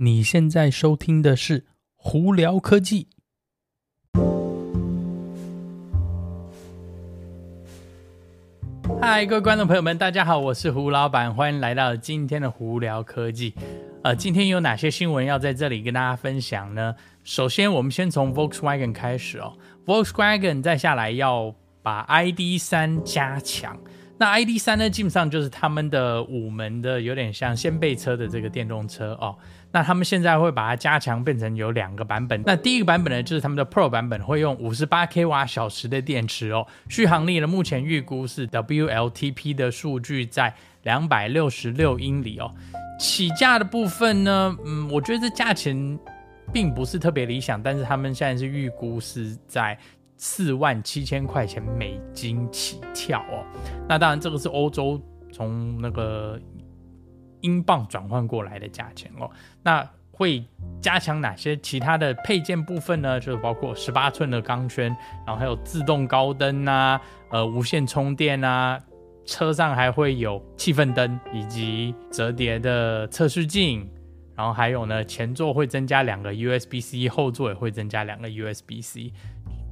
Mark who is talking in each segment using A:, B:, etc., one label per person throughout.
A: 你现在收听的是《胡聊科技》。嗨，各位观众朋友们，大家好，我是胡老板，欢迎来到今天的《胡聊科技》。呃，今天有哪些新闻要在这里跟大家分享呢？首先，我们先从 Volkswagen 开始哦。Volkswagen 再下来要把 ID.3 加强。那 ID.3 呢，基本上就是他们的五门的，有点像掀背车的这个电动车哦。那他们现在会把它加强，变成有两个版本。那第一个版本呢，就是他们的 Pro 版本，会用五十八 k 瓦小时的电池哦。续航力呢，目前预估是 WLTP 的数据在两百六十六英里哦。起价的部分呢，嗯，我觉得这价钱并不是特别理想，但是他们现在是预估是在。四万七千块钱美金起跳哦，那当然这个是欧洲从那个英镑转换过来的价钱哦。那会加强哪些其他的配件部分呢？就是包括十八寸的钢圈，然后还有自动高灯啊，呃，无线充电啊，车上还会有气氛灯以及折叠的测试镜，然后还有呢，前座会增加两个 USB-C，后座也会增加两个 USB-C。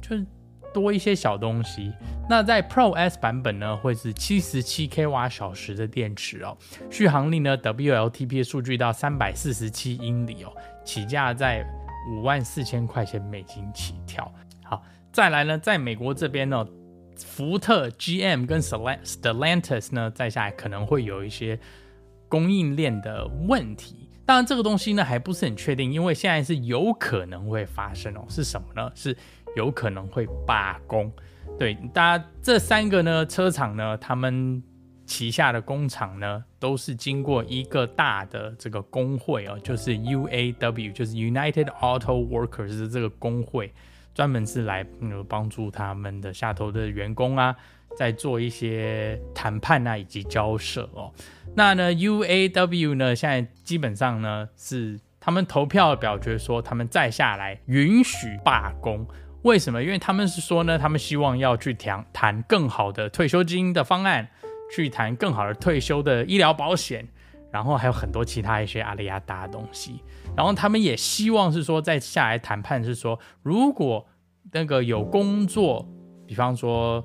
A: 就是多一些小东西。那在 Pro S 版本呢，会是七十七 k 瓦小时的电池哦，续航力呢，WLTP 数据到三百四十七英里哦，起价在五万四千块钱美金起跳。好，再来呢，在美国这边呢，福特、GM 跟 Stellantis 呢，再下来可能会有一些供应链的问题。当然，这个东西呢还不是很确定，因为现在是有可能会发生哦。是什么呢？是有可能会罢工。对，大家这三个呢车厂呢，他们旗下的工厂呢，都是经过一个大的这个工会哦，就是 UAW，就是 United Auto Workers 的这个工会，专门是来嗯帮助他们的下头的员工啊。在做一些谈判啊，以及交涉哦。那呢，UAW 呢，现在基本上呢是他们投票表决说，他们再下来允许罢工。为什么？因为他们是说呢，他们希望要去谈谈更好的退休金的方案，去谈更好的退休的医疗保险，然后还有很多其他一些阿里亚达的东西。然后他们也希望是说，再下来谈判是说，如果那个有工作，比方说。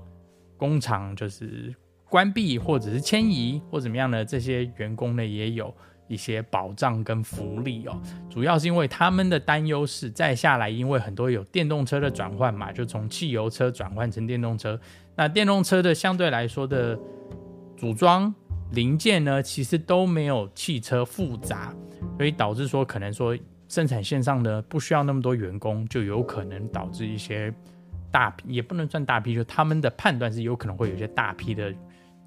A: 工厂就是关闭或者是迁移或怎么样的，这些员工呢也有一些保障跟福利哦。主要是因为他们的担忧是再下来，因为很多有电动车的转换嘛，就从汽油车转换成电动车。那电动车的相对来说的组装零件呢，其实都没有汽车复杂，所以导致说可能说生产线上呢不需要那么多员工，就有可能导致一些。大批也不能算大批，就他们的判断是有可能会有一些大批的，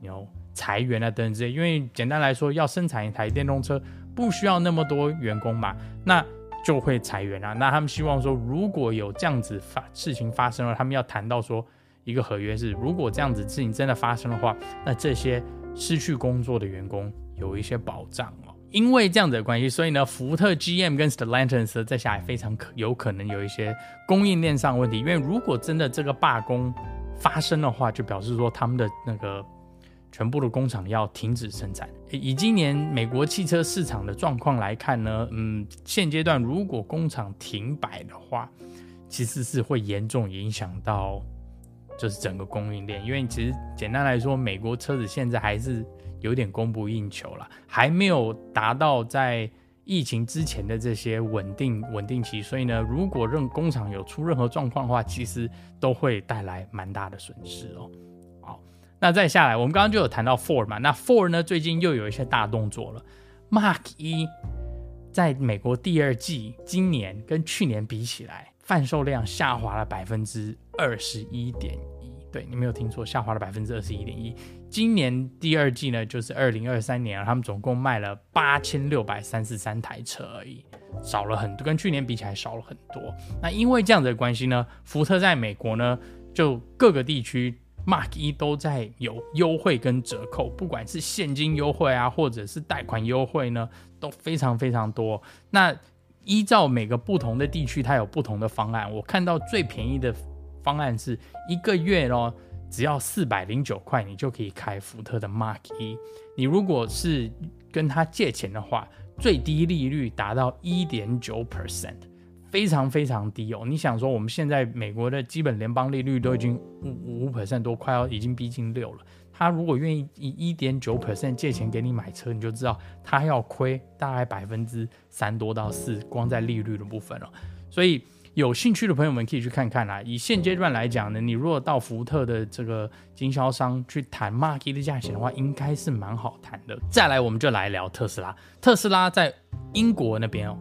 A: 有裁员啊等等之类。因为简单来说，要生产一台电动车不需要那么多员工嘛，那就会裁员啊。那他们希望说，如果有这样子发事情发生了，他们要谈到说一个合约是，如果这样子事情真的发生的话，那这些失去工作的员工有一些保障哦。因为这样子的关系，所以呢，福特、GM 跟 Stellantis 在下来非常可有可能有一些供应链上问题。因为如果真的这个罢工发生的话，就表示说他们的那个全部的工厂要停止生产。以今年美国汽车市场的状况来看呢，嗯，现阶段如果工厂停摆的话，其实是会严重影响到就是整个供应链。因为其实简单来说，美国车子现在还是。有点供不应求了，还没有达到在疫情之前的这些稳定稳定期，所以呢，如果任工厂有出任何状况的话，其实都会带来蛮大的损失哦。好，那再下来，我们刚刚就有谈到 Ford 嘛，那 Ford 呢最近又有一些大动作了，Mark 一在美国第二季今年跟去年比起来，贩售量下滑了百分之二十一点，对，你没有听错，下滑了百分之二十一点一。今年第二季呢，就是二零二三年，他们总共卖了八千六百三十三台车而已，少了很多，跟去年比起来少了很多。那因为这样子的关系呢，福特在美国呢，就各个地区 Mark 一都在有优惠跟折扣，不管是现金优惠啊，或者是贷款优惠呢，都非常非常多。那依照每个不同的地区，它有不同的方案。我看到最便宜的方案是一个月咯。只要四百零九块，你就可以开福特的 Mark 一。你如果是跟他借钱的话，最低利率达到一点九 percent，非常非常低哦。你想说，我们现在美国的基本联邦利率都已经五五 percent 多，快要已经逼近六了。他如果愿意以一点九 percent 借钱给你买车，你就知道他要亏大概百分之三多到四，光在利率的部分了。所以。有兴趣的朋友们可以去看看啦。以现阶段来讲呢，你如果到福特的这个经销商去谈 m a r k e 的价钱的话，应该是蛮好谈的。再来，我们就来聊特斯拉。特斯拉在英国那边哦，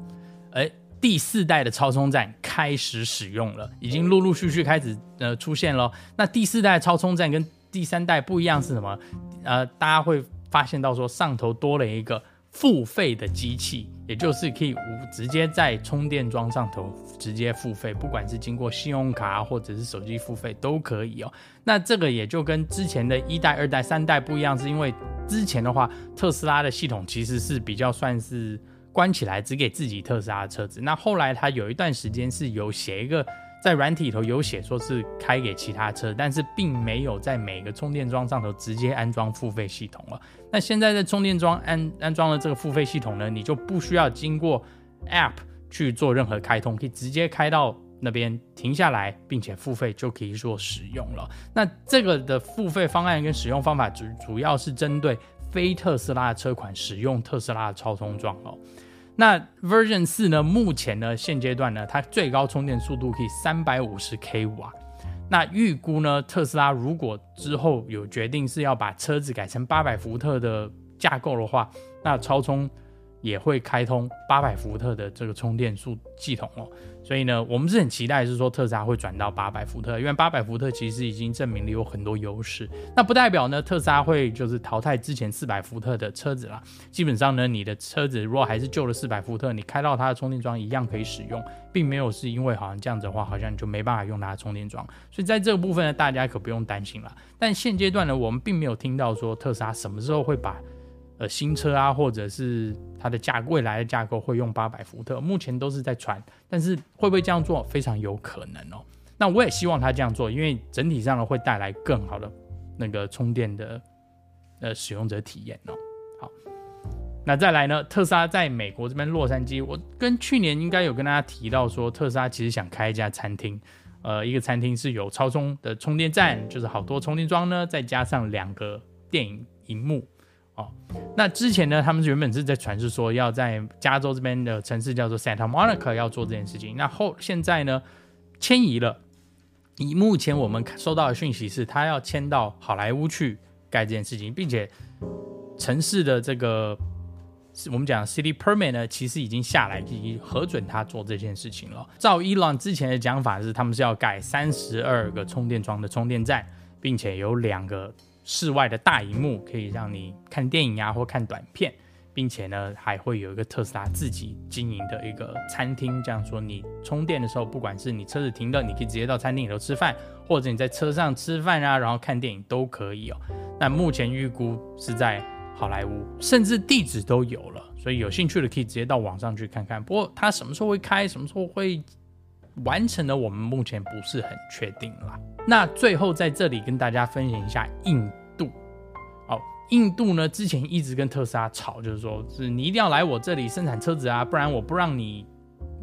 A: 哎，第四代的超充站开始使用了，已经陆陆续续开始呃出现了。那第四代超充站跟第三代不一样是什么？呃，大家会发现到说上头多了一个。付费的机器，也就是可以无直接在充电桩上头直接付费，不管是经过信用卡或者是手机付费都可以哦。那这个也就跟之前的一代、二代、三代不一样，是因为之前的话，特斯拉的系统其实是比较算是关起来，只给自己特斯拉的车子。那后来它有一段时间是有写一个。在软体里头有写说是开给其他车，但是并没有在每个充电桩上头直接安装付费系统了。那现在在充电桩安安装了这个付费系统呢，你就不需要经过 App 去做任何开通，可以直接开到那边停下来，并且付费就可以做使用了。那这个的付费方案跟使用方法主主要是针对非特斯拉的车款使用特斯拉的超充桩哦。那 Version 四呢？目前呢，现阶段呢，它最高充电速度可以三百五十 k 瓦。那预估呢，特斯拉如果之后有决定是要把车子改成八百伏特的架构的话，那超充也会开通八百伏特的这个充电数系统哦。所以呢，我们是很期待，是说特斯拉会转到八百伏特，因为八百伏特其实已经证明了有很多优势。那不代表呢，特斯拉会就是淘汰之前四百伏特的车子啦。基本上呢，你的车子如果还是旧的四百伏特，你开到它的充电桩一样可以使用，并没有是因为好像这样子的话，好像你就没办法用它的充电桩。所以在这个部分呢，大家可不用担心了。但现阶段呢，我们并没有听到说特斯拉什么时候会把。呃，新车啊，或者是它的架未来的架构会用八百伏特，目前都是在传，但是会不会这样做，非常有可能哦。那我也希望它这样做，因为整体上呢会带来更好的那个充电的呃使用者体验哦。好，那再来呢，特斯拉在美国这边洛杉矶，我跟去年应该有跟大家提到说，特斯拉其实想开一家餐厅，呃，一个餐厅是有超充的充电站，就是好多充电桩呢，再加上两个电影荧幕。哦，那之前呢，他们原本是在传是说要在加州这边的城市叫做 Santa Monica 要做这件事情。那后现在呢，迁移了。以目前我们收到的讯息是，他要迁到好莱坞去盖这件事情，并且城市的这个我们讲 City Permit 呢，其实已经下来，已经核准他做这件事情了。照 Elon 之前的讲法是，他们是要盖三十二个充电桩的充电站，并且有两个。室外的大荧幕可以让你看电影啊，或看短片，并且呢，还会有一个特斯拉自己经营的一个餐厅。这样说，你充电的时候，不管是你车子停的，你可以直接到餐厅里头吃饭，或者你在车上吃饭啊，然后看电影都可以哦。那目前预估是在好莱坞，甚至地址都有了，所以有兴趣的可以直接到网上去看看。不过它什么时候会开，什么时候会完成的，我们目前不是很确定啦。那最后在这里跟大家分享一下印度，哦，印度呢之前一直跟特斯拉吵，就是说是你一定要来我这里生产车子啊，不然我不让你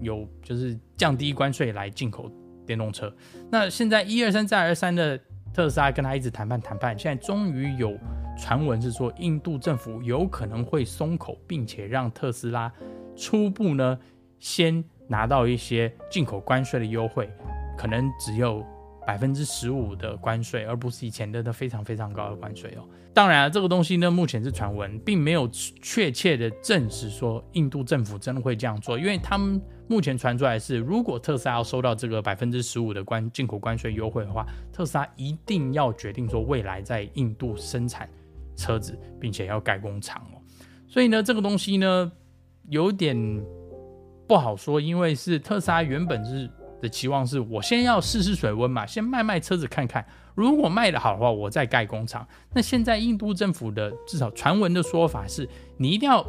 A: 有就是降低关税来进口电动车。那现在一而再再而三的特斯拉跟他一直谈判谈判，现在终于有传闻是说印度政府有可能会松口，并且让特斯拉初步呢先拿到一些进口关税的优惠，可能只有。百分之十五的关税，而不是以前的那非常非常高的关税哦。当然了，这个东西呢，目前是传闻，并没有确切的证实说印度政府真的会这样做。因为他们目前传出来是，如果特斯拉要收到这个百分之十五的关进口关税优惠的话，特斯拉一定要决定说未来在印度生产车子，并且要盖工厂哦。所以呢，这个东西呢，有点不好说，因为是特斯拉原本是。的期望是我先要试试水温嘛，先卖卖车子看看，如果卖得好的话，我再盖工厂。那现在印度政府的至少传闻的说法是，你一定要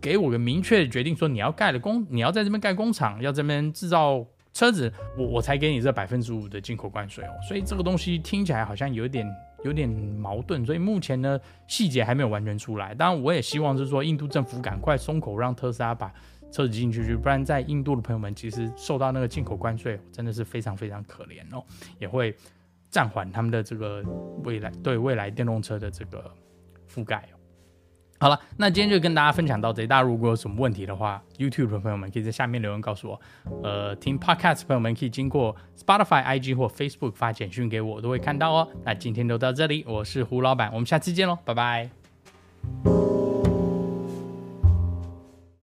A: 给我个明确的决定，说你要盖的工，你要在这边盖工厂，要这边制造车子，我我才给你这百分之五的进口关税哦。所以这个东西听起来好像有点有点矛盾，所以目前呢细节还没有完全出来。当然，我也希望是说印度政府赶快松口，让特斯拉把车子进去，不然在印度的朋友们其实受到那个进口关税真的是非常非常可怜哦，也会暂缓他们的这个未来对未来电动车的这个覆盖。好了，那今天就跟大家分享到这。大家如果有什么问题的话，YouTube 的朋友们可以在下面留言告诉我。呃，听 Podcast 朋友们可以经过 Spotify、IG 或 Facebook 发简讯给我，我都会看到哦。那今天就到这里，我是胡老板，我们下次见喽，拜拜。